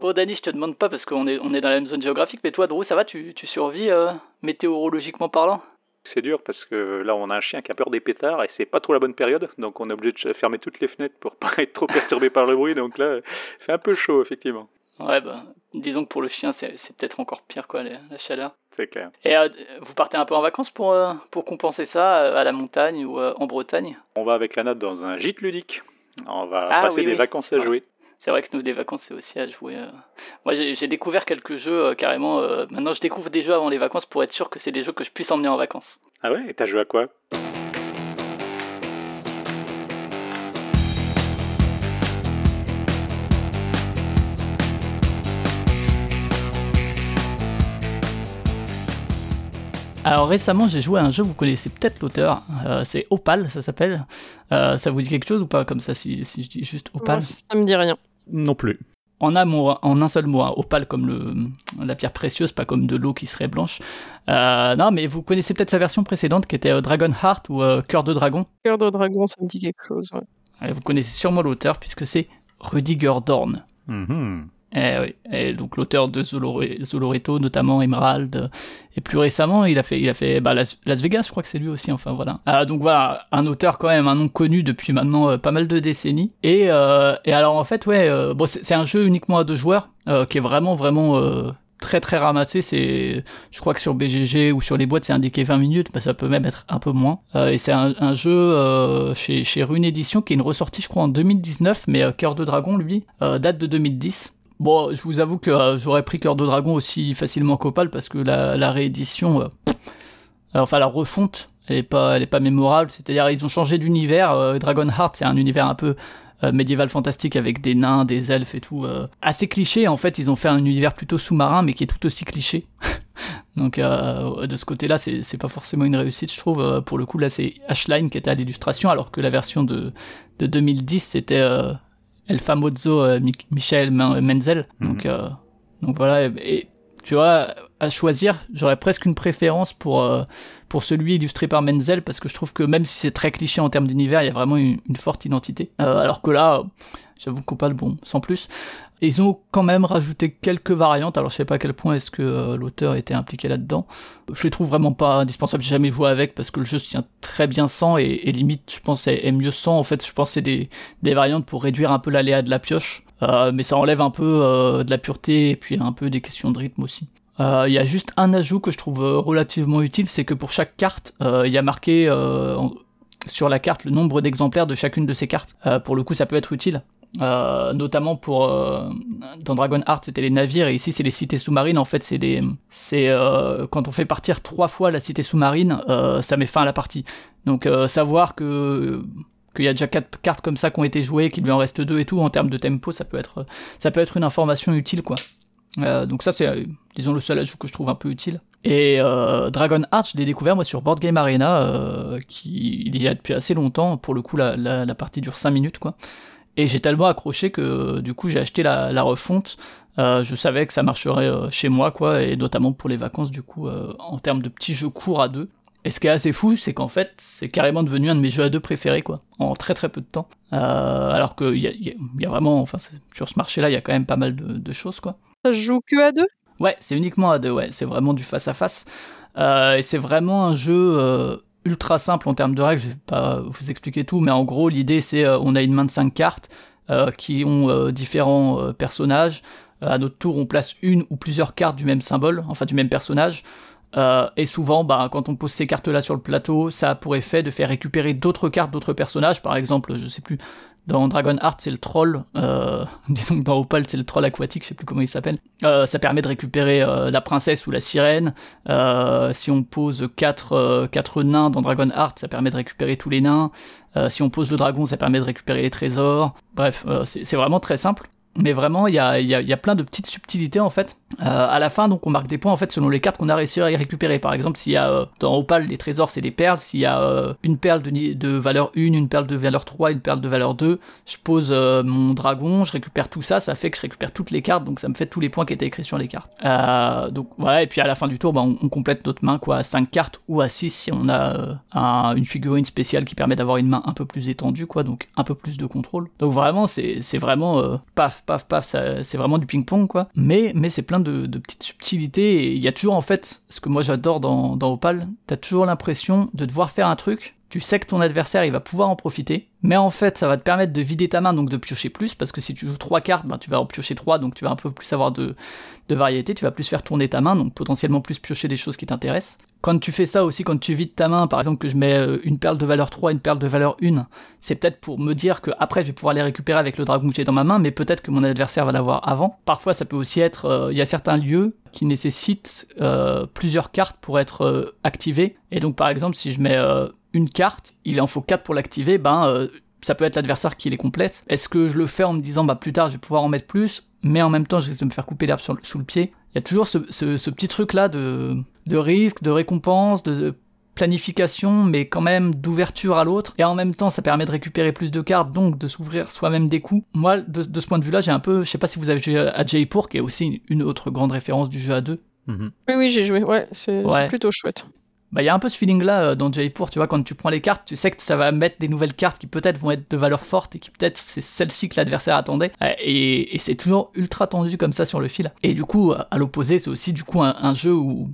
Bon, Dani, je te demande pas parce qu'on est, on est dans la même zone géographique, mais toi, Drew, ça va Tu, tu survis euh, météorologiquement parlant? C'est dur parce que là, on a un chien qui a peur des pétards et c'est pas trop la bonne période, donc on est obligé de fermer toutes les fenêtres pour pas être trop perturbé par le bruit. Donc là, c'est un peu chaud, effectivement. Ouais, bah, disons que pour le chien, c'est, c'est peut-être encore pire, quoi, la, la chaleur. C'est clair. Et euh, vous partez un peu en vacances pour, euh, pour compenser ça euh, à la montagne ou en Bretagne? On va avec Lana dans un gîte ludique. On va Ah, passer oui, des oui. vacances à Ouais. jouer. C'est vrai que nous, les vacances, c'est aussi à jouer. euh. Moi, j'ai, j'ai découvert quelques jeux euh, carrément. euh, maintenant, je découvre des jeux avant les vacances pour être sûr que c'est des jeux que je puisse emmener en vacances. Ah ouais? Et t'as joué à quoi? Alors récemment, j'ai joué à un jeu, vous connaissez peut-être l'auteur, euh, c'est Opal, ça s'appelle. Euh, ça vous dit quelque chose ou pas comme ça si, si je dis juste Opal? Moi, ça me dit rien. Non plus. En un mot, en un seul mot, hein, Opal comme le, la pierre précieuse, pas comme de l'eau qui serait blanche. Euh, non, mais vous connaissez peut-être sa version précédente qui était euh, Dragon Heart ou euh, Cœur de Dragon. Cœur de dragon, ça me dit quelque chose. ouais. Et vous connaissez sûrement l'auteur puisque c'est Rudiger Dorn. Mhm. Eh oui, et donc l'auteur de Zolore- Zoloreto, notamment Emerald, euh, et plus récemment, il a fait, il a fait bah, Las, Vegas, je crois que c'est lui aussi, enfin voilà. Ah, donc voilà, un auteur quand même, un nom connu depuis maintenant euh, pas mal de décennies. Et, euh, et alors en fait, ouais, euh, bon, c'est un jeu uniquement à deux joueurs, qui est vraiment, vraiment très très ramassé. C'est, je crois que sur BGG ou sur les boîtes, c'est indiqué 20 minutes, mais ça peut même être un peu moins. Euh, et c'est un, jeu euh, chez, chez Rune Edition qui est une ressortie, je crois, en 2019, mais euh, Cœur de Dragon, lui, date de 2010. Bon, je vous avoue que euh, j'aurais pris Cœur de Dragon aussi facilement qu'Opal parce que la, réédition, euh, enfin la refonte, elle est pas, elle est pas mémorable. C'est-à-dire ils ont changé d'univers. euh, Dragon Heart, c'est un univers un peu euh, médiéval fantastique avec des nains, des elfes et tout. assez cliché. En fait, ils ont fait un univers plutôt sous-marin, mais qui est tout aussi cliché. Donc de ce côté-là, c'est pas forcément une réussite, je trouve. Pour le coup, là, c'est Ashline qui était à l'illustration, alors que la version de, de 2010, c'était El Famoso euh, Mi- Michel Men- Menzel. Donc, euh, donc voilà, et, et tu vois, à choisir, j'aurais presque une préférence pour, euh, pour celui illustré par Menzel, parce que je trouve que même si c'est très cliché en termes d'univers, il y a vraiment une, forte identité. Euh, alors que là, j'avoue qu'on parle bon, sans plus. Ils ont quand même rajouté quelques variantes, alors je sais pas à quel point est-ce que euh, l'auteur était impliqué là-dedans. Je les trouve vraiment pas indispensables, j'ai jamais joué avec, parce que le jeu se tient très bien sans, et, limite, je pense, est, mieux sans. En fait, je pense que c'est des, des variantes pour réduire un peu l'aléa de la pioche. Mais ça enlève un peu de la pureté et puis un peu des questions de rythme aussi. Euh, Il y a juste un ajout que je trouve euh, relativement utile, c'est que pour chaque carte, euh, il y a marqué sur la carte le nombre d'exemplaires de chacune de ces cartes. Pour le coup, ça peut être utile. Notamment pour dans Dragon Heart c'était les navires et ici c'est les cités sous-marines en fait c'est des c'est quand on fait partir trois fois la cité sous-marine ça met fin à la partie donc savoir que qu'il y a déjà quatre cartes comme ça qui ont été jouées, qu'il lui en reste deux et tout, en termes de tempo, ça peut être, ça peut être une information utile, quoi. Euh, donc ça, c'est, euh, disons, le seul ajout que je trouve un peu utile. Et euh, Dragon Heart, je l'ai découvert, moi, sur Board Game Arena, qui, il y a depuis assez longtemps. Pour le coup, la, la, partie dure 5 minutes, quoi. Et j'ai tellement accroché que, du coup, j'ai acheté la, refonte. Je savais que ça marcherait chez moi, quoi, et notamment pour les vacances, du coup, en termes de petits jeux courts à deux. Et ce qui est assez fou, c'est qu'en fait, c'est carrément devenu un de mes jeux à deux préférés, quoi, en très très peu de temps. Alors qu'il y a, y, y a vraiment, enfin, sur ce marché-là, il y a quand même pas mal de, de choses, quoi. Ça joue que à deux? Ouais, c'est uniquement à deux, ouais, c'est vraiment du face à face. Euh, et c'est vraiment un jeu euh, ultra simple en termes de règles, je vais pas vous expliquer tout, mais en gros, l'idée c'est euh, on a une main de cinq cartes euh, qui ont différents personnages. À notre tour, on place une ou plusieurs cartes du même symbole, enfin du même personnage. Et souvent, bah, quand on pose ces cartes-là sur le plateau, ça a pour effet de faire récupérer d'autres cartes d'autres personnages. Par exemple, je sais plus, dans Dragon Heart, c'est le troll. Euh, disons que dans Opal, c'est le troll aquatique, je sais plus comment il s'appelle. Euh, ça permet de récupérer euh, la princesse ou la sirène. Euh, si on pose quatre, euh, quatre nains dans Dragon Heart, ça permet de récupérer tous les nains. Euh, si on pose le dragon, ça permet de récupérer les trésors. Bref, c'est vraiment très simple. Mais vraiment, il y a, y, a, y a plein de petites subtilités en fait. Euh, à la fin, donc, on marque des points en fait selon les cartes qu'on a réussi à y récupérer. Par exemple, s'il y a euh, dans Opal les trésors, c'est des perles. S'il y a euh, une perle de, valeur 1, une perle de valeur 3, une perle de valeur 2, je pose mon dragon, je récupère tout ça. Ça fait que je récupère toutes les cartes, donc ça me fait tous les points qui étaient écrits sur les cartes. Donc voilà, et puis à la fin du tour, bah, on, complète notre main quoi, à 5 cartes ou à 6 si on a un- une figurine spéciale qui permet d'avoir une main un peu plus étendue, quoi, donc un peu plus de contrôle. Donc vraiment, c'est vraiment paf, paf, paf, c'est vraiment du ping-pong, quoi. Mais, mais c'est plein de, de petites subtilités, et il y a toujours, en fait, ce que moi j'adore dans, dans Opal, t'as toujours l'impression de devoir faire un truc, tu sais que ton adversaire, il va pouvoir en profiter, mais en fait, ça va te permettre de vider ta main, donc de piocher plus, parce que si tu joues trois cartes, ben, tu vas en piocher trois, donc tu vas un peu plus avoir de, de variété, tu vas plus faire tourner ta main, donc potentiellement plus piocher des choses qui t'intéressent. Quand tu fais ça aussi, quand tu vides ta main, par exemple que je mets euh, une perle de valeur 3, une perle de valeur 1, c'est peut-être pour me dire que après je vais pouvoir les récupérer avec le dragon que j'ai dans ma main, mais peut-être que mon adversaire va l'avoir avant. Parfois ça peut aussi être, euh, il y a certains lieux qui nécessitent euh, plusieurs cartes pour être euh, activés, et donc par exemple si je mets une carte, il en faut 4 pour l'activer, ben ça peut être l'adversaire qui les complète. Est-ce que je le fais en me disant bah plus tard je vais pouvoir en mettre plus, mais en même temps je risque de me faire couper l'herbe sous le pied? Il y a toujours ce petit truc là de, de risque, de récompense, de planification, mais quand même d'ouverture à l'autre. Et en même temps ça permet de récupérer plus de cartes, donc de s'ouvrir soi-même des coups. Moi de, de ce point de vue là j'ai un peu, je sais pas si vous avez joué à Jaipur, qui est aussi une autre grande référence du jeu à deux. Mhm. Oui, oui, j'ai joué. Ouais, c'est plutôt chouette. Bah, il y a un peu ce feeling-là euh, dans Jaipur, tu vois, quand tu prends les cartes, tu sais que ça va mettre des nouvelles cartes qui peut-être vont être de valeur forte et qui peut-être c'est celle-ci que l'adversaire attendait. Euh, Et, et c'est toujours ultra tendu comme ça sur le fil. Et du coup, euh, à l'opposé, c'est aussi du coup un, un jeu où,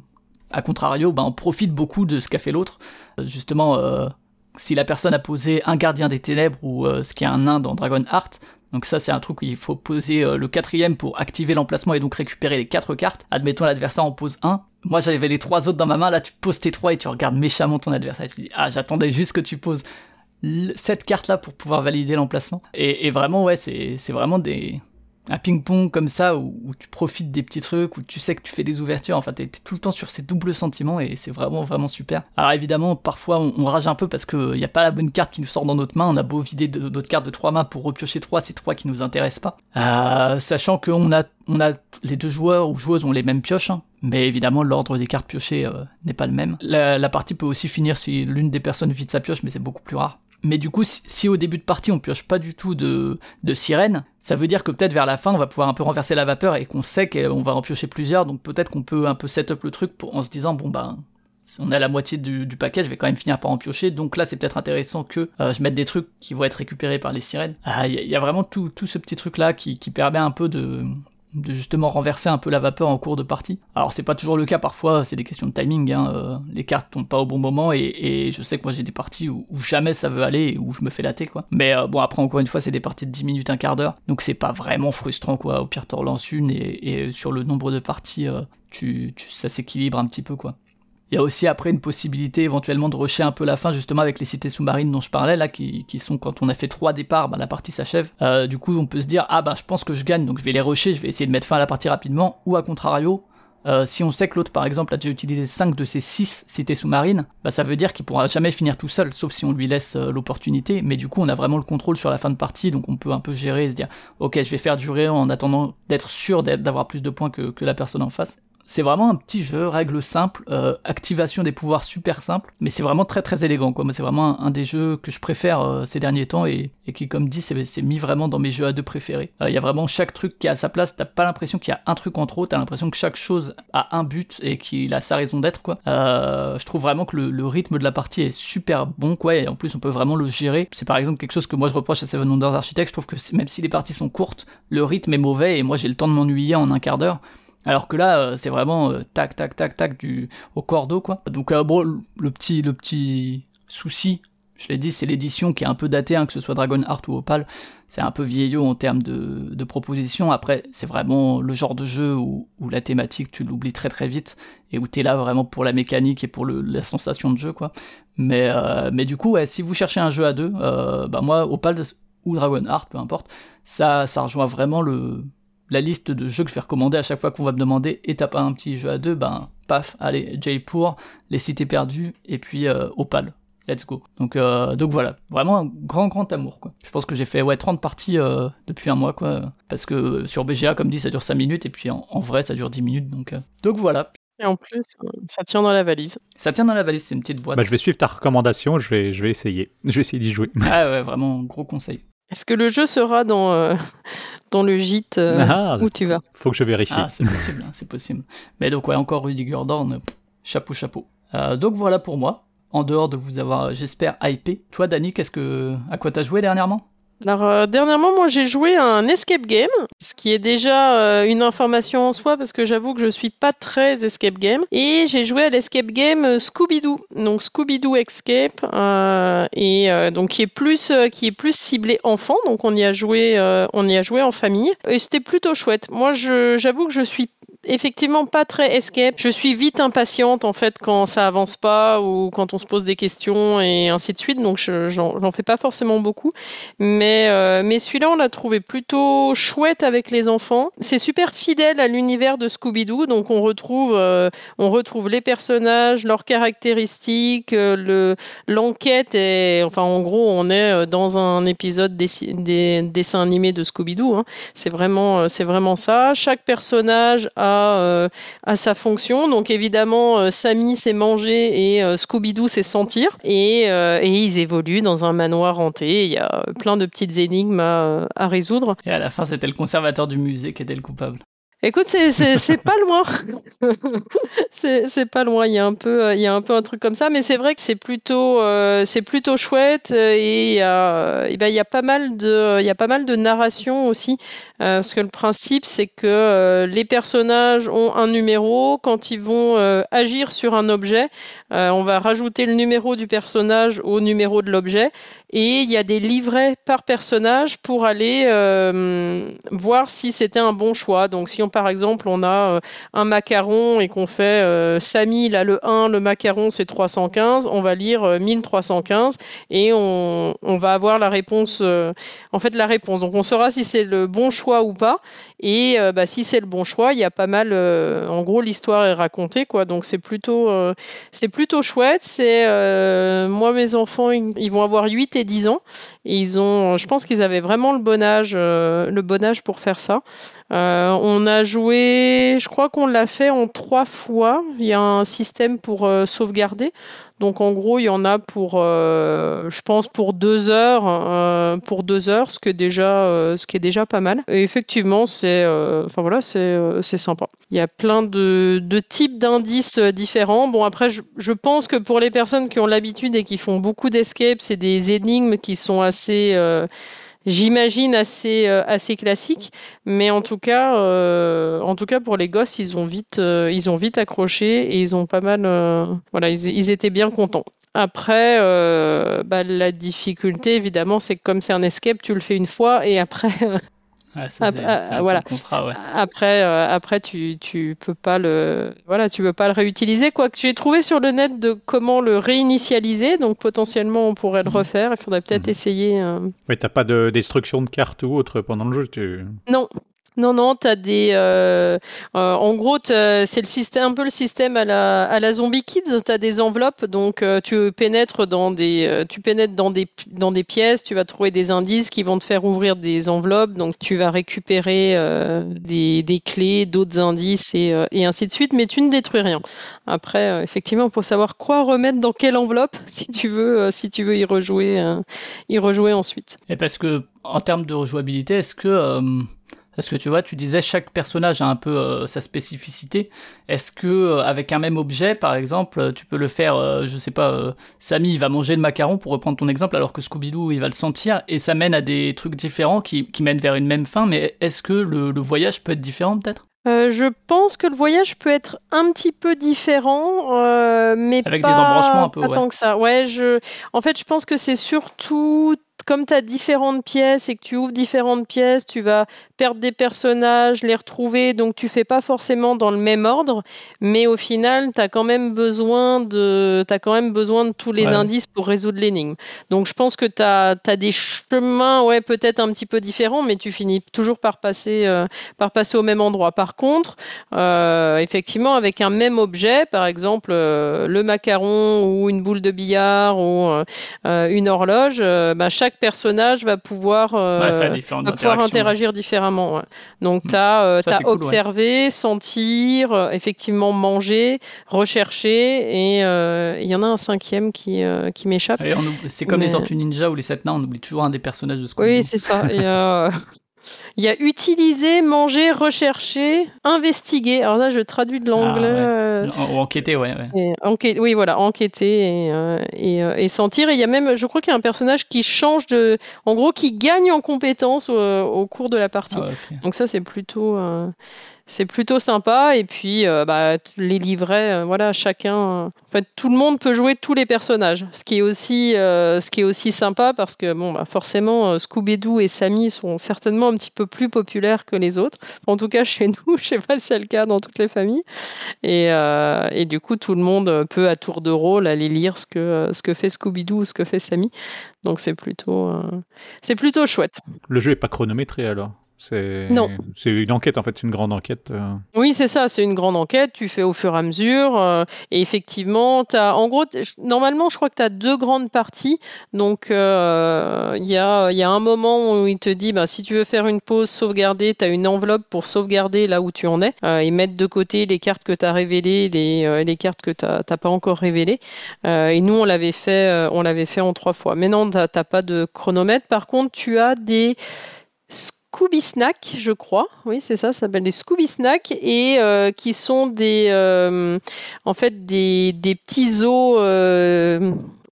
à contrario, bah, on profite beaucoup de ce qu'a fait l'autre. Euh, Justement, euh, si la personne a posé un gardien des ténèbres ou euh, ce qui est un nain dans Dragon Heart, donc ça c'est un truc où il faut poser euh, le quatrième pour activer l'emplacement et donc récupérer les quatre cartes. Admettons l'adversaire en pose un. Moi j'avais les trois autres dans ma main, là tu poses tes trois et tu regardes méchamment ton adversaire tu dis ah j'attendais juste que tu poses cette carte là pour pouvoir valider l'emplacement. Et, et vraiment ouais c'est vraiment des un ping-pong comme ça où, tu profites des petits trucs, où tu sais que tu fais des ouvertures, enfin t'es tout le temps sur ces doubles sentiments et c'est vraiment vraiment super. Alors évidemment parfois on, rage un peu parce qu'il n'y a pas la bonne carte qui nous sort dans notre main, on a beau vider de, notre carte de trois mains pour repiocher trois, c'est trois qui nous intéressent pas. Euh, sachant qu'on a, on a les deux joueurs ou joueuses ont les mêmes pioches, hein. mais évidemment l'ordre des cartes piochées euh, n'est pas le même. La partie peut aussi finir si l'une des personnes vide sa pioche, mais c'est beaucoup plus rare. Mais du coup, si, au début de partie on pioche pas du tout de, de sirène, ça veut dire que peut-être vers la fin on va pouvoir un peu renverser la vapeur et qu'on sait qu'on va en piocher plusieurs, donc peut-être qu'on peut un peu set up le truc en se disant bon bah si on à la moitié du, paquet, je vais quand même finir par en piocher, donc là c'est peut-être intéressant que euh, je mette des trucs qui vont être récupérés par les sirènes. Ah, Il y, a- il y a vraiment tout, tout ce petit truc là qui permet un peu de, de justement renverser un peu la vapeur en cours de partie. Alors c'est pas toujours le cas, parfois c'est des questions de timing, hein, euh, les cartes tombent pas au bon moment et, et je sais que moi j'ai des parties où, où jamais ça veut aller et où je me fais latter quoi. Mais euh, bon après encore une fois c'est des parties de 10 minutes, un quart d'heure, donc c'est pas vraiment frustrant quoi, au pire t'en relances une et, sur le nombre de parties euh, tu, ça s'équilibre un petit peu quoi. Il y a aussi après une possibilité éventuellement de rusher un peu la fin justement avec les cités sous-marines dont je parlais là qui, qui sont quand on a fait trois départs, bah, la partie s'achève. Euh, du coup on peut se dire ah bah je pense que je gagne donc je vais les rusher, je vais essayer de mettre fin à la partie rapidement ou à contrario euh, si on sait que l'autre par exemple a déjà utilisé 5 de ses 6 cités sous-marines, bah ça veut dire qu'il pourra jamais finir tout seul sauf si on lui laisse euh, l'opportunité mais du coup on a vraiment le contrôle sur la fin de partie donc on peut un peu gérer et se dire ok je vais faire durer en attendant d'être sûr d'avoir plus de points que la personne en face. C'est vraiment un petit jeu, règles simples, euh, activation des pouvoirs super simple, mais c'est vraiment très très élégant quoi. C'est vraiment un, des jeux que je préfère euh, ces derniers temps et, qui comme dit c'est c'est mis vraiment dans mes jeux à deux préférés. Euh, Il y a vraiment chaque truc qui a sa place, t'as pas l'impression qu'il y a un truc en trop, t'as l'impression que chaque chose a un but et qu'il a sa raison d'être quoi. Euh, je trouve vraiment que le, rythme de la partie est super bon quoi et en plus on peut vraiment le gérer. C'est par exemple quelque chose que moi je reproche à Seven Wonders Architect, je trouve que même si les parties sont courtes, le rythme est mauvais et moi j'ai le temps de m'ennuyer en un quart d'heure. Alors que là, euh, c'est vraiment euh, tac, tac, tac, tac du au cordeau quoi. Donc euh, le- petit, le petit souci, je l'ai dit, c'est l'édition qui est un peu datée, hein, que ce soit Dragon Heart ou Opal, c'est un peu vieillot en termes de, de propositions. Après, c'est vraiment le genre de jeu où, où la thématique tu l'oublies très très vite et où t'es là vraiment pour la mécanique et pour le, la sensation de jeu quoi. Mais euh, mais du coup, si vous cherchez un jeu à deux, bah moi Opal ou Dragon Heart, peu importe, ça ça rejoint vraiment le la liste de jeux que je vais recommander à chaque fois qu'on va me demander et t'as pas un petit jeu à deux, ben paf, allez, Jaipur, Les Cités Perdues et puis euh, Opal. Let's go. Donc, euh, donc voilà, vraiment un grand grand amour quoi. Je pense que j'ai fait ouais 30 parties euh, depuis un mois quoi, parce que sur BGA comme dit ça dure 5 minutes et puis en, en vrai ça dure 10 minutes donc euh, donc voilà. Et en plus, ça tient dans la valise. Ça tient dans la valise, c'est une petite boîte. Bah, je vais suivre ta recommandation, je vais, je vais essayer. Je vais essayer d'y jouer. Ah ouais, vraiment gros conseil. Est-ce que le jeu sera dans, euh, dans le gîte euh, Ah, où tu vas faut que je vérifie. Ah, c'est possible, hein, c'est possible. Mais donc, ouais, encore Rudy Gordon, euh, pff, chapeau, chapeau. Euh, donc voilà pour moi. En dehors de vous avoir, j'espère, hypé. Toi, Dani, qu'est-ce que, à quoi t'as joué dernièrement? Alors euh, dernièrement, moi j'ai joué à un escape game, ce qui est déjà euh, une information en soi parce que j'avoue que je suis pas très escape game. Et j'ai joué à l'escape game euh, Scooby-Doo, donc Scooby-Doo Escape, et donc qui est plus qui est plus ciblé enfant, donc on y a joué on y a joué en famille et c'était plutôt chouette. Moi j'avoue que je suis effectivement pas très escape. Je suis vite impatiente en fait quand ça avance pas ou quand on se pose des questions et ainsi de suite. Donc je j'en fais pas forcément beaucoup. Mais, euh, mais celui-là, on l'a trouvé plutôt chouette avec les enfants. C'est super fidèle à l'univers de Scooby-Doo. Donc on retrouve, euh, on retrouve les personnages, leurs caractéristiques, euh, le l'enquête. Et enfin, en gros, on est dans un épisode des, des dessins animés de Scooby-Doo. Hein. C'est vraiment, c'est vraiment ça. Chaque personnage a euh, à, sa fonction. Donc évidemment, euh, Sammy c'est manger et euh, Scooby-Doo c'est sentir. Et, ils évoluent dans un manoir hanté. Il y a plein de petites énigmes à résoudre. Et à la fin, c'était le conservateur du musée qui était le coupable. Écoute, c'est pas loin. c'est pas loin. Il y a un peu, il y a un peu un truc comme ça, mais c'est vrai que c'est plutôt, c'est plutôt chouette et il y a, ben, il y a pas mal de, il narration aussi. Euh, parce que le principe, c'est que euh, les personnages ont un numéro. Quand ils vont euh, agir sur un objet, on va rajouter le numéro du personnage au numéro de l'objet. Et il y a des livrets par personnage pour aller voir si c'était un bon choix. Donc si on, par exemple, on a un macaron et qu'on fait Samy, il a le 1, le macaron c'est 315, on va lire 1315 et on, on, va avoir la réponse, en fait la réponse. Donc on saura si c'est le bon choix ou pas. Et euh, bah, si c'est le bon choix, il y a pas mal. Euh, en gros, l'histoire est racontée, quoi. Donc c'est plutôt, euh, c'est plutôt chouette. C'est moi, mes enfants, ils, vont avoir 8 et 10 ans. Ils ont, je pense qu'ils avaient vraiment le bon âge, le bon âge pour faire ça. on a joué, je crois qu'on l'a fait en trois fois. Il y a un système pour sauvegarder. Donc en gros, il y en a pour, euh, je pense, pour deux heures, euh, pour deux heures, ce qui est déjà, euh, ce qui est déjà pas mal. Et effectivement, c'est, enfin voilà, c'est, sympa. Il y a plein de, de types d'indices différents. Bon après, je, je, pense que pour les personnes qui ont l'habitude et qui font beaucoup d'escape, c'est des énigmes qui sont assez j'imagine assez euh, assez classique. Mais en tout cas euh, en tout cas pour les gosses ils ont vite euh, ils ont vite accroché et ils ont pas mal voilà ils, étaient bien contents. Après, bah, la difficulté, évidemment, c'est que comme c'est un escape, tu le fais une fois et après, voilà. Après, euh, après tu, tu peux pas le voilà, tu peux pas le réutiliser. Quoi que j'ai trouvé sur le net de comment le réinitialiser, donc potentiellement on pourrait le mhm. refaire. Il faudrait peut-être mhm. essayer. Euh... Oui, t'as pas de destruction de cartes ou autre pendant le jeu. Tu... Non, non, non, tu as des. Euh, euh, en gros, c'est le système, un peu le système à la, à la Zombie Kids. Tu as des enveloppes, donc euh, tu pénètres dans des, tu pénètres dans des, dans des pièces, tu vas trouver des indices qui vont te faire ouvrir des enveloppes, donc tu vas récupérer des, des, clés, d'autres indices et, et, ainsi de suite, mais tu ne détruis rien. Après, effectivement, faut savoir quoi remettre dans quelle enveloppe si tu veux, si tu veux y rejouer, y rejouer ensuite. Et parce que en termes de rejouabilité, est-ce que parce que tu vois, tu disais chaque personnage a un peu euh, sa spécificité. Est-ce que euh, avec un même objet, par exemple, euh, tu peux le faire, je sais pas, Samy il va manger le macaron pour reprendre ton exemple, alors que Scooby-Doo il va le sentir et ça mène à des trucs différents qui, qui mènent vers une même fin. Mais est-ce que le, le, voyage peut être différent peut-être? Je pense que le voyage peut être un petit peu différent, mais avec pas, des embranchements un peu. Pas tant que ça. Ouais, je. En fait, je pense que c'est surtout comme tu as différentes pièces et que tu ouvres différentes pièces, tu vas perdre des personnages, les retrouver, donc tu fais pas forcément dans le même ordre, mais au final, tu as quand même besoin de as quand même besoin de tous les indices pour résoudre l'énigme. Donc je pense que tu as, des chemins ouais, peut-être un petit peu différents, mais tu finis toujours par passer euh, par passer au même endroit. Par contre, euh, effectivement avec un même objet, par exemple euh, le macaron ou une boule de billard ou une horloge, bah, chaque personnage va pouvoir, euh, pouvoir interagir différemment. Donc, tu as, euh, observé, sentir, euh, effectivement manger, rechercher, et il y en a un cinquième qui, qui m'échappe. C'est comme les Tortues Ninja ou les Sept Nains, on oublie toujours un des personnages de ce Oui, c'est ça. Il y a utiliser, manger, rechercher, investiguer. Alors là, je traduis de l'anglais. Ah, Ou enquêter, ouais. ouais. oui, voilà, enquêter et, et, sentir. Et il y a même, je crois qu'il y a un personnage qui change de. En gros, qui gagne en compétences au, cours de la partie. Ah, Donc, ça, c'est plutôt c'est plutôt sympa. Et puis, euh, bah, les livrets, euh, voilà, chacun. en fait, tout le monde peut jouer tous les personnages. Ce qui est aussi, euh, ce qui est aussi sympa parce que, bon, bah, forcément, Scooby-Doo et Sammy sont certainement un petit peu plus populaires que les autres. En tout cas, chez nous, je sais pas si c'est le cas dans toutes les familles. Et, et, du coup, tout le monde peut, à tour de rôle, aller lire ce que, ce que fait Scooby-Doo ou ce que fait Sammy. Donc, c'est plutôt, c'est plutôt chouette. Le jeu est pas chronométré alors c'est c'est une enquête en fait, c'est une grande enquête. Euh. Oui, c'est ça, c'est une grande enquête. Tu fais au fur et à mesure. Euh, et effectivement, as, en gros, normalement, je crois que tu as deux grandes parties. Donc, euh, il y, a, y, a, un moment où il te dit bah, si tu veux faire une pause, sauvegarder, tu as une enveloppe pour sauvegarder là où tu en es et mettre de côté les cartes que tu as révélées, les, les cartes que tu n'as pas encore révélées. et nous, on l'avait fait, on l'avait fait en trois fois. Mais non, tu n'as pas de chronomètre. Par contre, tu as des Scooby Snack, je crois. Oui, c'est ça, ça s'appelle des Scooby Snack et euh, qui sont des, euh, en fait, des, des petits os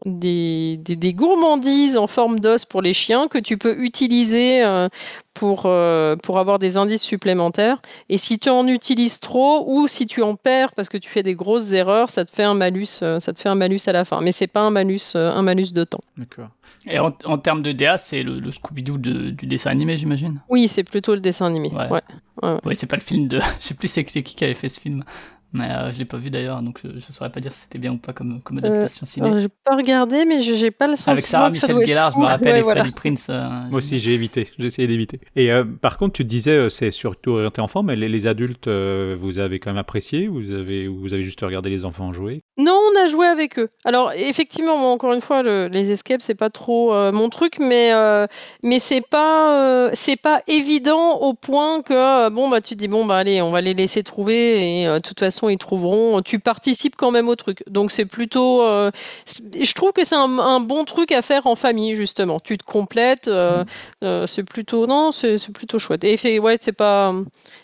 des, des, gourmandises en forme d'os pour les chiens que tu peux utiliser euh, pour, euh, pour avoir des indices supplémentaires. Et si tu en utilises trop ou si tu en perds parce que tu fais des grosses erreurs, ça te fait un malus, euh, ça te fait un malus à la fin. Mais c'est pas un malus, un malus de temps. D'accord. Et en, en, termes de DA, c'est le, Scooby-Doo du dessin animé, j'imagine? Oui, c'est plutôt le dessin animé. Ouais. Ouais. c'est pas le film de. Je sais plus c'est qui qui avait fait ce film. Mais euh, je l'ai pas vu d'ailleurs, donc je, ne saurais pas dire si c'était bien ou pas comme, comme euh, adaptation ciné. Euh, j'ai pas regardé, mais j'ai pas le sentiment Avec Sarah Michel Gellar, je me rappelle, et Freddie Prince. Euh, Moi aussi, j'ai évité, j'ai essayé d'éviter. Et par contre, tu disais, c'est surtout orienté enfant, mais les, les adultes, vous avez quand même apprécié vous avez, vous avez juste regardé les enfants jouer? Non, on a joué avec eux. Alors, effectivement, encore une fois, les escapes, c'est pas trop mon truc, mais, mais c'est pas, c'est pas évident au point que, bon, bah, tu te dis, bon, bah, allez, on va les laisser trouver, et de toute façon, ils trouveront. Tu participes quand même au truc. Donc c'est plutôt. Euh, je trouve que c'est un, bon truc à faire en famille, justement. Tu te complètes. Euh, mmh. euh, c'est plutôt. Non, c'est plutôt chouette. Et fait, ouais, c'est pas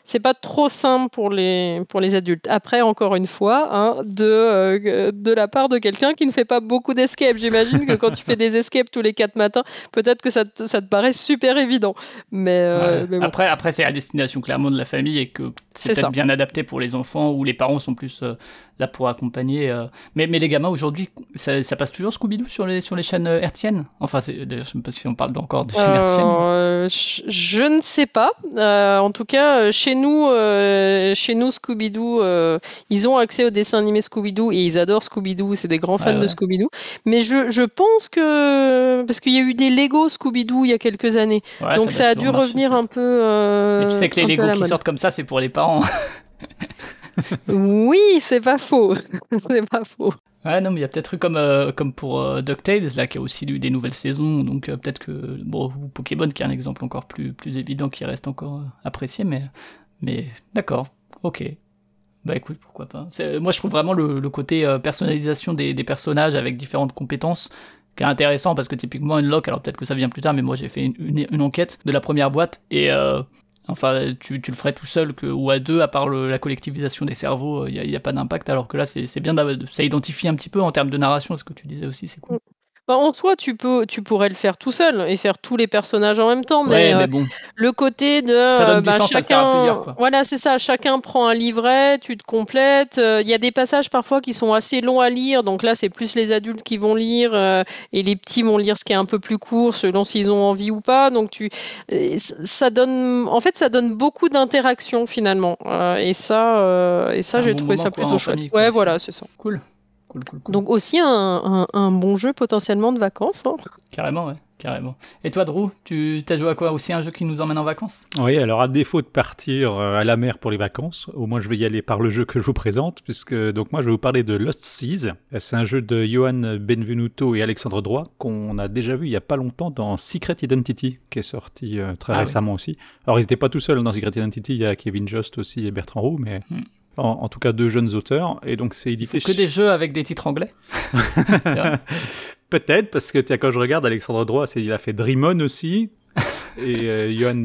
c'est pas trop simple pour les, pour les adultes. Après, encore une fois, hein, de, euh, de la part de quelqu'un qui ne fait pas beaucoup d'escapes. J'imagine que quand tu fais des escapes tous les quatre matins, peut-être que ça te, ça te paraît super évident. Mais, euh, Après, après c'est à destination clairement de la famille et que c'est peut-être bien adapté pour les enfants où les parents sont plus euh, là pour accompagner. Mais, mais les gamins aujourd'hui, ça, ça, passe toujours Scooby-Doo sur les, sur les chaînes hertziennes? Enfin, d'ailleurs, je ne sais pas si on parle encore de chaînes hertziennes. Je, je, ne sais pas. en tout cas, chez nous, euh, chez nous, Scooby-Doo, euh, ils ont accès au dessin animé Scooby-Doo et ils adorent Scooby-Doo. C'est des grands fans de Scooby-Doo. Mais je, je, pense que parce qu'il y a eu des Lego Scooby-Doo il y a quelques années, donc ça, a dû revenir un peu. Euh, Mais tu sais que les Lego qui sortent comme ça, c'est pour les parents. oui, c'est pas faux. c'est pas faux. Ouais, non, mais il y a peut-être eu comme, euh, comme pour euh, DuckTales, là, qui a aussi eu des nouvelles saisons, donc euh, peut-être que, bon, Pokémon, qui est un exemple encore plus, plus évident, qui reste encore apprécié, mais, mais d'accord, ok. Bah écoute, pourquoi pas. Moi, je trouve vraiment le, le côté personnalisation des, personnages avec différentes compétences qui est intéressant, parce que typiquement, une lock, alors peut-être que ça vient plus tard, mais moi, j'ai fait une, enquête de la première boîte, et Enfin, tu, tu, le ferais tout seul que, ou à deux, à part la collectivisation des cerveaux, il n'y a, a, pas d'impact, alors que là, c'est bien, ça identifie un petit peu en termes de narration, ce que tu disais aussi, c'est cool. Bah, en soi, tu peux, tu pourrais le faire tout seul et faire tous les personnages en même temps, mais, euh, bon. le côté de bah, chacun, voilà, c'est ça, chacun prend un livret, tu te complètes. Euh, il y a des passages parfois qui sont assez longs à lire, donc là, c'est plus les adultes qui vont lire euh, et les petits vont lire ce qui est un peu plus court, selon s'ils ont envie ou pas. Donc tu, ça donne, en fait, ça donne beaucoup d'interaction finalement, et ça, et ça, j'ai trouvé ça plutôt chouette. ouais, voilà, c'est ça. Cool. Donc aussi un, bon jeu potentiellement de vacances. Hein. Carrément, ouais. Carrément. Et toi, Drew, tu as joué à quoi? Aussi un jeu qui nous emmène en vacances? Oui, alors à défaut de partir euh, à la mer pour les vacances, au moins je vais y aller par le jeu que je vous présente, puisque donc moi je vais vous parler de Lost Seas. C'est un jeu de Johan Benvenuto et Alexandre Droit qu'on a déjà vu il y a pas longtemps dans Secret Identity, qui est sorti euh, très ah récemment aussi. Alors ils n'étaient pas tout seuls dans Secret Identity, il y a Kevin Jost aussi et Bertrand Roux, mais hmm en, tout cas deux jeunes auteurs, et donc c'est édité. Que des jeux avec des titres anglais. Peut-être parce que quand je regarde Alexandre Droit, il a fait Dream On aussi, et euh, Johan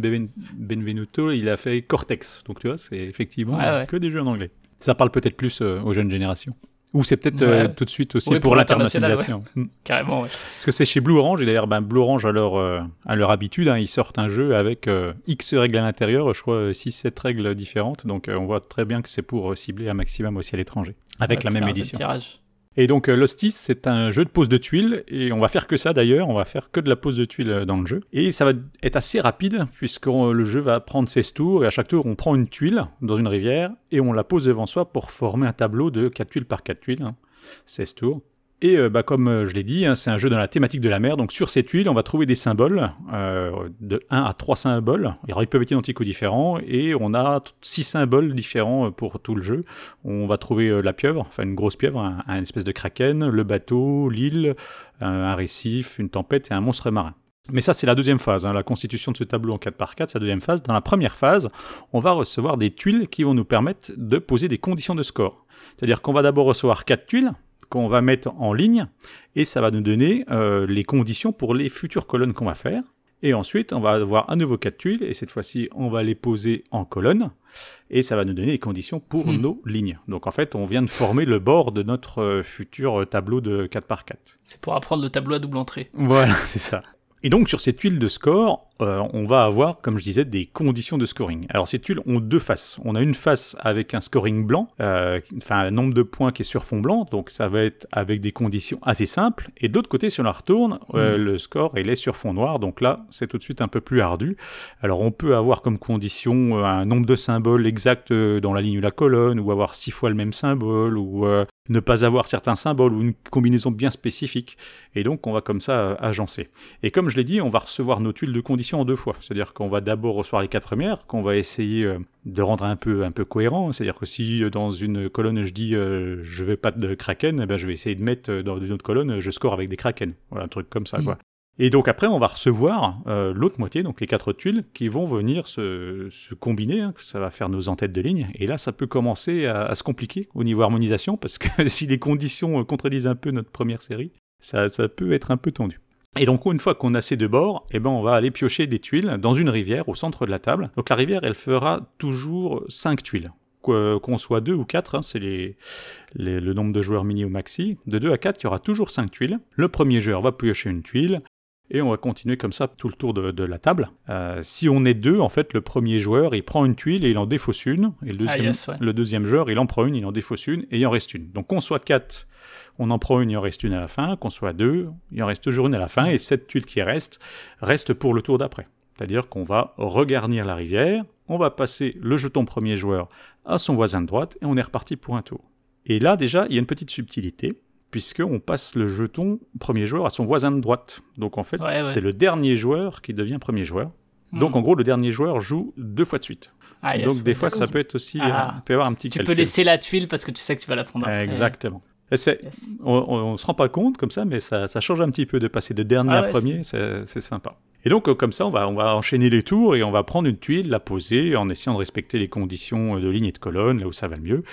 Benvenuto, il a fait Cortex. Donc tu vois, c'est effectivement que des jeux en anglais. Ça parle peut-être plus euh, aux jeunes générations. Ou c'est peut-être euh, tout de suite aussi Oui, pour, pour l'internationalisation. Mm. Carrément, ouais. Parce que c'est chez Blue Orange, et d'ailleurs, ben, Blue Orange, à leur, euh, à leur habitude, hein, ils sortent un jeu avec euh, X règles à l'intérieur, je crois 6-7 règles différentes, donc euh, on voit très bien que c'est pour euh, cibler un maximum aussi à l'étranger, avec la même un édition. tirage. Et donc euh, Lostis, c'est un jeu de pose de tuiles, et on va faire que ça d'ailleurs, on va faire que de la pose de tuiles euh, dans le jeu. Et ça va être assez rapide, puisque euh, le jeu va prendre 16 tours, et à chaque tour on prend une tuile dans une rivière, et on la pose devant soi pour former un tableau de 4 tuiles par 4 tuiles, hein, 16 tours. Et euh, bah, comme euh, je l'ai dit, hein, c'est un jeu dans la thématique de la mer, donc sur ces tuiles on va trouver des symboles, euh, de 1 à 3 symboles, Alors, ils peuvent être identiques ou différents, et on a 6 symboles différents pour tout le jeu. On va trouver la pieuvre, enfin une grosse pieuvre, un, espèce de kraken, le bateau, l'île, un, récif, une tempête et un monstre marin. Mais ça, c'est la deuxième phase, hein, la constitution de ce tableau en 4 par 4, c'est la deuxième phase. Dans la première phase, on va recevoir des tuiles qui vont nous permettre de poser des conditions de score. C'est-à-dire qu'on va d'abord recevoir 4 tuiles qu'on va mettre en ligne, et ça va nous donner euh, les conditions pour les futures colonnes qu'on va faire. Et ensuite, on va avoir un nouveau 4 tuiles, et cette fois-ci, on va les poser en colonne, et ça va nous donner les conditions pour Hmm. nos lignes. Donc en fait, on vient de former le bord de notre euh, futur tableau de 4 par 4. C'est pour apprendre le tableau à double entrée. Voilà, c'est ça. Et donc sur ces tuiles de score, euh, on va avoir, comme je disais, des conditions de scoring. Alors ces tuiles ont deux faces. On a une face avec un scoring blanc, euh, enfin un nombre de points qui est sur fond blanc, donc ça va être avec des conditions assez simples. Et d'autre côté, si on la retourne, euh, le score il est sur fond noir, donc là c'est tout de suite un peu plus ardu. Alors on peut avoir comme condition un nombre de symboles exact dans la ligne ou la colonne, ou avoir six fois le même symbole, ou ne pas avoir certains symboles, ou une combinaison bien spécifique. Et donc on va comme ça agencer. Et comme je l'ai dit, on va recevoir nos tuiles de conditions en deux fois. C'est-à-dire qu'on va d'abord recevoir les quatre premières, qu'on va essayer euh, de rendre un peu, un peu cohérent. C'est-à-dire que si euh, dans une colonne je dis euh, je veux pas de kraken, eh ben, je vais essayer de mettre euh, dans une autre colonne je score avec des kraken. Voilà, un truc comme ça. Mm. quoi. Et donc après, on va recevoir euh, l'autre moitié, donc les quatre tuiles, qui vont venir se, se combiner. hein. Ça va faire nos entêtes de ligne. Et là, ça peut commencer à, à se compliquer au niveau harmonisation, parce que si les conditions contredisent un peu notre première série, ça, ça peut être un peu tendu. Et donc une fois qu'on a ces deux bords, eh ben on va aller piocher des tuiles dans une rivière au centre de la table. Donc la rivière, elle fera toujours cinq tuiles. Qu- Qu'on soit deux ou quatre, hein, c'est les, les- le nombre de joueurs mini ou maxi. De 2 à 4, il y aura toujours 5 tuiles. Le premier joueur va piocher une tuile. Et on va continuer comme ça tout le tour de, de la table. Euh, si on est deux, en fait, le premier joueur, il prend une tuile et il en défausse une. Et le deuxième, Ah, yes, ouais. le deuxième joueur, il en prend une, il en défausse une et il en reste une. Donc qu'on soit quatre, on en prend une, il en reste une à la fin. Qu'on soit deux, il en reste toujours une à la fin. Et cette tuile qui reste, reste pour le tour d'après. C'est-à-dire qu'on va regarnir la rivière, on va passer le jeton premier joueur à son voisin de droite et on est reparti pour un tour. Et là, déjà, il y a une petite subtilité, puisqu'on passe le jeton premier joueur à son voisin de droite. Donc en fait, Ouais, ouais. c'est le dernier joueur qui devient premier joueur. Donc Hmm. en gros, le dernier joueur joue deux fois de suite. Ah, Donc des fois, ça peut être aussi, Ah. euh, peut y avoir un petit Tu calcul. peux laisser la tuile parce que tu sais que tu vas la prendre après. Exactement. Et c'est- Yes. on, on, on se rend pas compte comme ça, mais ça, ça change un petit peu de passer de dernier Ah à premier, c'est sympa. Et donc euh, comme ça, on va, on va enchaîner les tours et on va prendre une tuile, la poser en essayant de respecter les conditions de ligne et de colonne, là où ça va le mieux.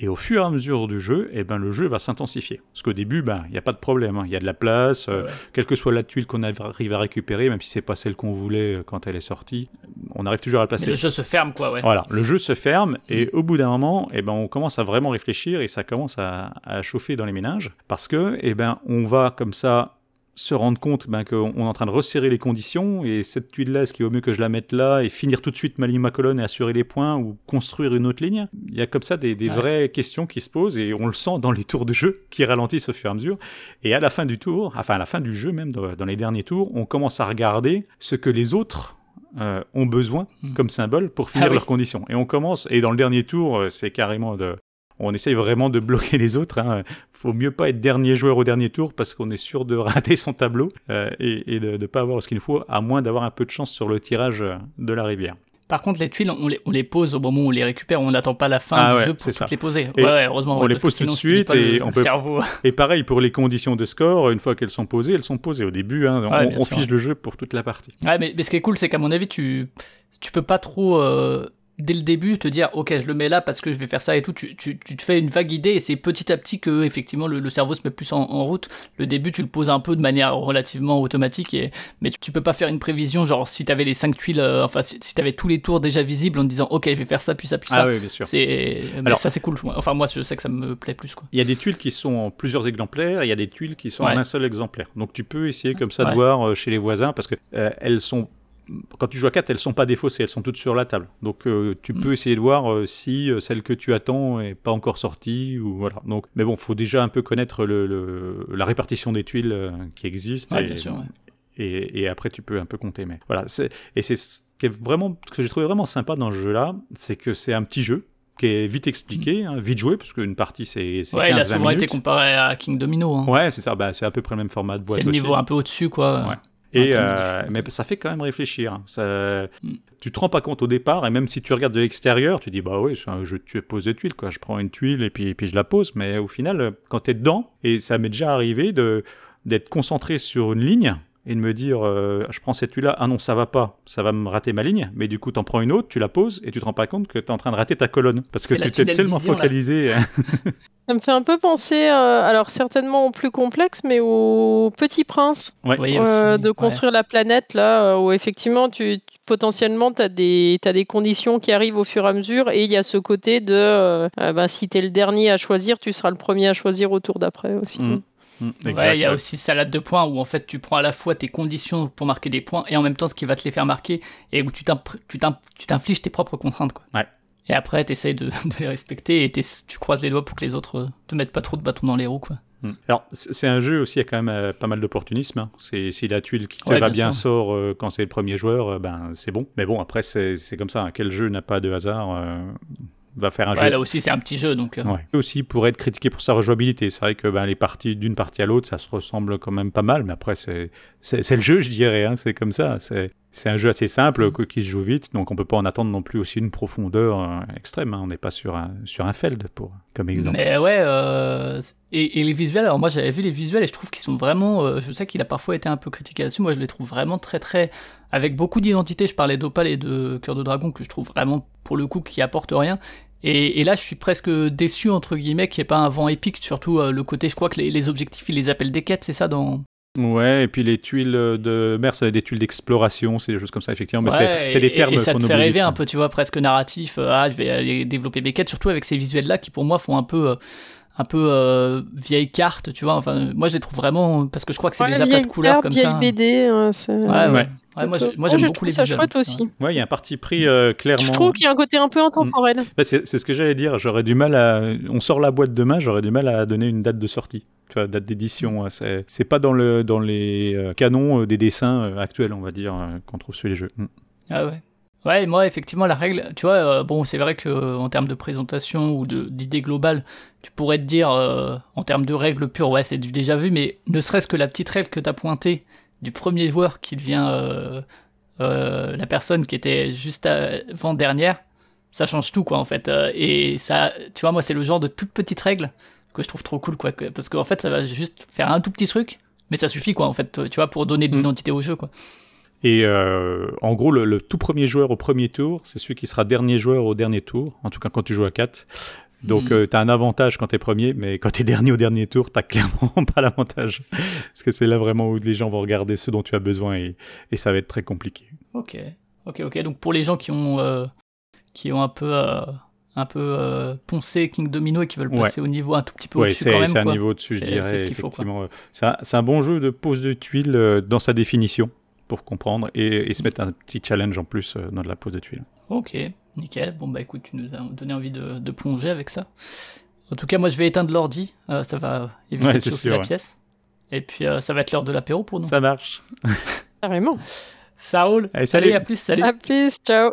Et au fur et à mesure du jeu, eh ben, le jeu va s'intensifier. Parce qu'au début, ben, il n'y a pas de problème, hein. il y a de la place, euh, Ouais. quelle que soit la tuile qu'on arrive à récupérer, même si c'est pas celle qu'on voulait euh, quand elle est sortie, on arrive toujours à la Mais placer. le jeu se ferme, quoi, ouais. Voilà, le jeu se ferme et au bout d'un moment, eh ben, on commence à vraiment réfléchir et ça commence à, à chauffer dans les méninges parce que, eh ben, on va comme ça se rendre compte ben, qu'on est en train de resserrer les conditions et cette tuile-là, est-ce qu'il vaut mieux que je la mette là et finir tout de suite ma ligne, ma colonne et assurer les points ou construire une autre ligne? Il y a comme ça des, des Ouais. vraies questions qui se posent et on le sent dans les tours de jeu qui ralentissent au fur et à mesure. Et à la fin du tour, enfin à la fin du jeu même, dans, les derniers tours, on commence à regarder ce que les autres euh, ont besoin Hmm. comme symbole pour finir Ah oui. leurs conditions. Et on commence, et dans le dernier tour, euh, c'est carrément de... On essaye vraiment de bloquer les autres. Hein. Faut mieux pas être dernier joueur au dernier tour parce qu'on est sûr de rater son tableau euh, et, et de ne pas avoir ce qu'il nous faut, à moins d'avoir un peu de chance sur le tirage euh, de la rivière. Par contre, les tuiles, on les, on les pose au moment où on les récupère, on n'attend pas la fin Ah du ouais, jeu pour toutes ça. les poser. Ouais, ouais, heureusement. on les pose tout de suite et on le peut- cerveau. Et pareil pour les conditions de score, une fois qu'elles sont posées, elles sont posées au début. Hein, on fiche le jeu pour toute la partie. Ouais, mais, mais ce qui est cool, c'est qu'à mon avis, tu, tu peux pas trop euh, dès le début te dire ok je le mets là parce que je vais faire ça et tout. Tu, tu, tu te fais une vague idée et c'est petit à petit que effectivement le, le cerveau se met plus en, en, route. Le début tu le poses un peu de manière relativement automatique et mais tu, tu peux pas faire une prévision genre si t'avais les cinq tuiles euh, enfin si, si t'avais tous les tours déjà visibles en te disant ok je vais faire ça puis ça puis ça. ah oui bien sûr. C'est alors ça c'est cool. Enfin moi je sais que ça me plaît plus quoi. Il y a des tuiles qui sont en plusieurs exemplaires il y a des tuiles qui sont Ouais. en un seul exemplaire. Donc tu peux essayer comme ça de voir euh, chez les voisins parce que euh, elles sont quand tu joues à 4, elles sont pas défaussées, elles sont toutes sur la table. Donc euh, tu Mm. peux essayer de voir euh, si euh, celle que tu attends est pas encore sortie ou voilà. Donc mais bon, faut déjà un peu connaître le, le- la répartition des tuiles qui existent Ouais, et, bien sûr, ouais. et, et après tu peux un peu compter. Mais voilà, c'est et c'est ce qui est vraiment ce que j'ai trouvé vraiment sympa dans ce jeu-là, c'est que c'est un petit jeu qui est vite expliqué, hein, vite joué parce qu'une partie c'est Mm. ouais 15-20 la souveraineté minutes. comparée à King Domino hein. Ouais, c'est ça, bah, c'est à peu près le même format de boîte c'est le aussi. niveau un peu au-dessus quoi Ouais. Et de euh, mais ça fait quand même réfléchir. hein. Ça. Tu te rends pas compte au départ, et même si tu regardes de l'extérieur, tu dis bah oui, c'est un jeu de tu poses des tuiles, quoi. Je prends une tuile et puis, puis je la pose. Mais au final, quand tu es dedans, et ça m'est déjà arrivé de d'être concentré sur une ligne et de me dire euh, je prends cette tuile-là, ah non, ça va pas, ça va me rater ma ligne. Mais du coup, t'en prends une autre, tu la poses et tu te rends pas compte que tu es en train de rater ta colonne parce que tu t'es tellement vision, là. Ça focalisé. me fait un peu penser, euh, alors certainement au plus complexe, mais au Petit Prince, Ouais. Oui, euh, aussi, de ouais. construire la planète, là, où effectivement, tu, tu- potentiellement, tu as des, t'as des conditions qui arrivent au fur et à mesure, et il y a ce côté de, bah, si tu es le dernier à choisir, tu seras le premier à choisir au tour d'après aussi. Mm. Ouais, il y a aussi salade de points où en fait tu prends à la fois tes conditions pour marquer des points et en même temps ce qui va te les faire marquer et où tu t'infliges tes propres contraintes. Quoi. Ouais. Et après tu essayes de, de les respecter et tu croises les doigts pour que les autres euh, te mettent pas trop de bâtons dans les roues. Quoi. Mm. Alors, c'est un jeu aussi, il y a quand même euh, pas mal d'opportunisme. hein. C'est Si la tuile qui te Ouais, va bien bien sort euh, quand c'est le premier joueur, euh, ben c'est bon. Mais bon, après, c'est comme ça. hein. Quel jeu n'a pas de hasard va faire un Ouais, jeu là aussi c'est un petit jeu donc. euh, Ouais. Aussi pour être critiqué pour sa rejouabilité. C'est vrai que ben, les parties d'une partie à l'autre, ça se ressemble quand même pas mal, mais après c'est le jeu, je dirais. Hein, c'est comme ça. C'est c'est un jeu assez simple Mm. qui se joue vite, donc on peut pas en attendre non plus aussi une profondeur euh, extrême. hein. On n'est pas sur un sur un Feld pour comme exemple. Mais ouais, euh, et, et les visuels, alors moi j'avais vu les visuels et je trouve qu'ils sont vraiment. euh, je sais qu'il a parfois été un peu critiqué là-dessus, moi je les trouve vraiment très très. avec beaucoup d'identité. Je parlais d'Opal et de Cœur de Dragon que je trouve vraiment pour le coup qui apportent rien. Et, et là je suis presque déçu entre guillemets qu'il n'y ait pas un vent épique, surtout euh, le côté, je crois que les, les objectifs ils les appellent des quêtes, c'est ça dans. Ouais, et puis les tuiles de mer, ça va être des tuiles d'exploration, c'est des choses comme ça, effectivement. Mais Ouais, c'est- des termes ça te fait rêver un peu, tu vois, presque narratif. euh, ah, je vais aller développer mes quêtes, surtout avec ces visuels-là qui, pour moi, font un peu, euh, un peu euh, vieille carte, tu vois. Enfin, moi, je les trouve vraiment parce que je crois que c'est Ouais, des aplats de couleurs carte, comme vieille ça. BD, euh, c'est- Ouais, Ouais. ouais. Ouais, moi, moi, je j'aime trouve beaucoup les ça visuels. chouette aussi. Ouais, il y a un parti pris euh, clairement. Je trouve qu'il y a un côté un peu intemporel. Bah, c'est c'est ce que j'allais dire. J'aurais du mal à. On sort la boîte demain, j'aurais du mal à donner une date de sortie. Tu vois, date d'édition. hein. C'est c'est pas dans, le, dans les euh, canons des dessins actuels, on va dire, qu'on trouve sur les jeux. Mm. Ah ouais. Ouais, moi, effectivement, la règle, tu vois, euh, bon, c'est vrai que euh, en termes de présentation ou d'idée globale, tu pourrais te dire, euh, en termes de règles pures, ouais, c'est du déjà vu, mais ne serait-ce que la petite règle que tu as pointée du premier joueur qui devient la personne qui était juste avant dernière, ça change tout, quoi, en fait. Et ça, tu vois, moi, c'est le genre de toute petite règle que je trouve trop cool, quoi, que- parce qu'en fait, ça va juste faire un tout petit truc, mais ça suffit, quoi, en fait, tu vois, pour donner de Mm. l'identité au jeu, quoi. Et euh, en gros, le, le tout premier joueur au premier tour, c'est celui qui sera dernier joueur au dernier tour, en tout cas quand tu joues à 4. Donc, Mhm. tu as un avantage quand tu es premier, mais quand tu es dernier au dernier tour, tu clairement pas l'avantage. Parce que c'est là vraiment où les gens vont regarder ce dont tu as besoin et, et ça va être très compliqué. Ok, ok, ok. Donc pour les gens qui ont, euh, qui ont un peu, euh, un peu euh, poncé King Domino et qui veulent Ouais. passer au niveau un tout petit peu Ouais, au-dessus quand même. c'est un niveau au-dessus, je dirais. c'est ce qu'il faut, quoi. effectivement. C'est un, un bon jeu de pose de tuiles euh, dans sa définition pour comprendre et, et se mettre un petit challenge en plus euh, dans de la pose de tuiles. Ok, nickel. Bon bah écoute, tu nous as donné envie de, de plonger avec ça. En tout cas, moi je vais éteindre l'ordi. euh, ça va éviter Ouais, de sûr, la ouais. pièce. Et puis euh, ça va être l'heure de l'apéro pour nous. Ça, Ça marche. Carrément. roule. Allez, salut. Allez, à plus, salut. À plus, ciao.